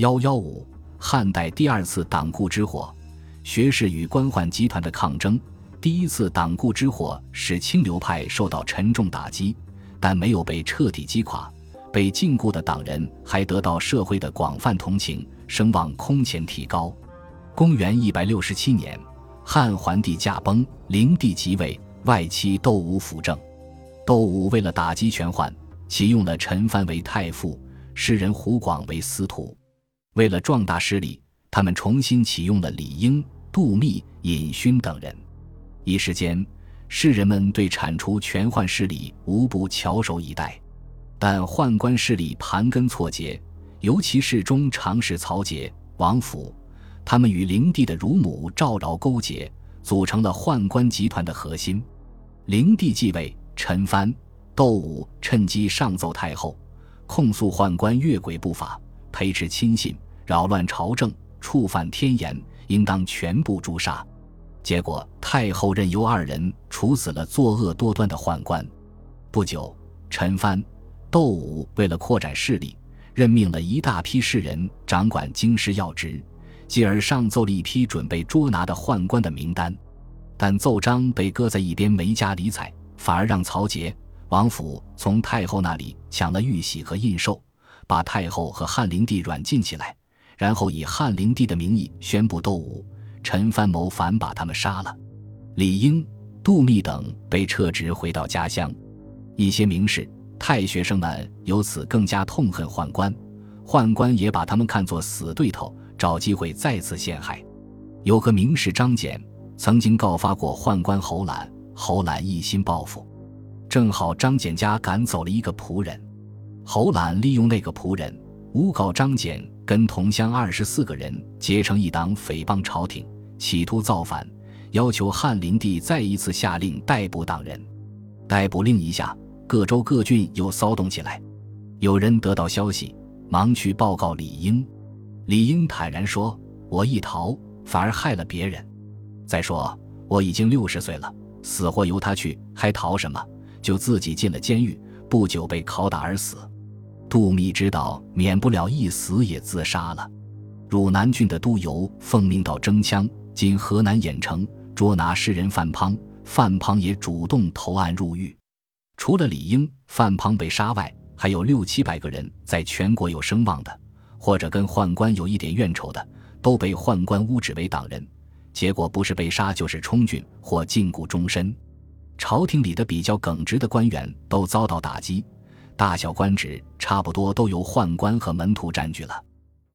幺幺五，汉代第二次党锢之祸，学士与官宦集团的抗争。第一次党锢之祸使清流派受到沉重打击，但没有被彻底击垮。被禁锢的党人还得到社会的广泛同情，声望空前提高。公元一百六十七年，汉桓帝驾崩，灵帝即位，外戚窦武辅政。窦武为了打击权宦，启用了陈蕃为太傅，诗人胡广为司徒。为了壮大势力，他们重新启用了李英、杜密、尹勋等人。一时间，士人们对铲除权宦势力无不翘首以待。但宦官势力盘根错节，尤其是中常侍曹节、王府，他们与灵帝的乳母赵娆勾结，组成了宦官集团的核心。灵帝继位，陈蕃、窦武趁机上奏太后，控诉宦官越轨不法。培植亲信，扰乱朝政，触犯天言，应当全部诛杀。结果，太后任由二人处死了作恶多端的宦官。不久，陈蕃、窦武为了扩展势力，任命了一大批士人掌管京师要职，继而上奏了一批准备捉拿的宦官的名单。但奏章被搁在一边，没加理睬，反而让曹节、王府从太后那里抢了玉玺和印绶。把太后和汉灵帝软禁起来，然后以汉灵帝的名义宣布窦武、陈蕃谋反，把他们杀了。李英、杜密等被撤职回到家乡。一些名士、太学生们由此更加痛恨宦官，宦官也把他们看作死对头，找机会再次陷害。有个名士张俭曾经告发过宦官侯览，侯览一心报复，正好张俭家赶走了一个仆人。侯览利用那个仆人诬告张俭跟同乡二十四个人结成一党，诽谤朝廷，企图造反，要求汉灵帝再一次下令逮捕党人。逮捕令一下，各州各郡又骚动起来。有人得到消息，忙去报告李英。李英坦然说：“我一逃，反而害了别人。再说我已经六十岁了，死活由他去，还逃什么？就自己进了监狱，不久被拷打而死。”杜密知道免不了一死，也自杀了。汝南郡的督邮奉命到征羌（今河南兖城）捉拿诗人范滂，范滂也主动投案入狱。除了李英、范滂被杀外，还有六七百个人在全国有声望的，或者跟宦官有一点怨仇的，都被宦官污指为党人，结果不是被杀，就是充军或禁锢终身。朝廷里的比较耿直的官员都遭到打击。大小官职差不多都由宦官和门徒占据了。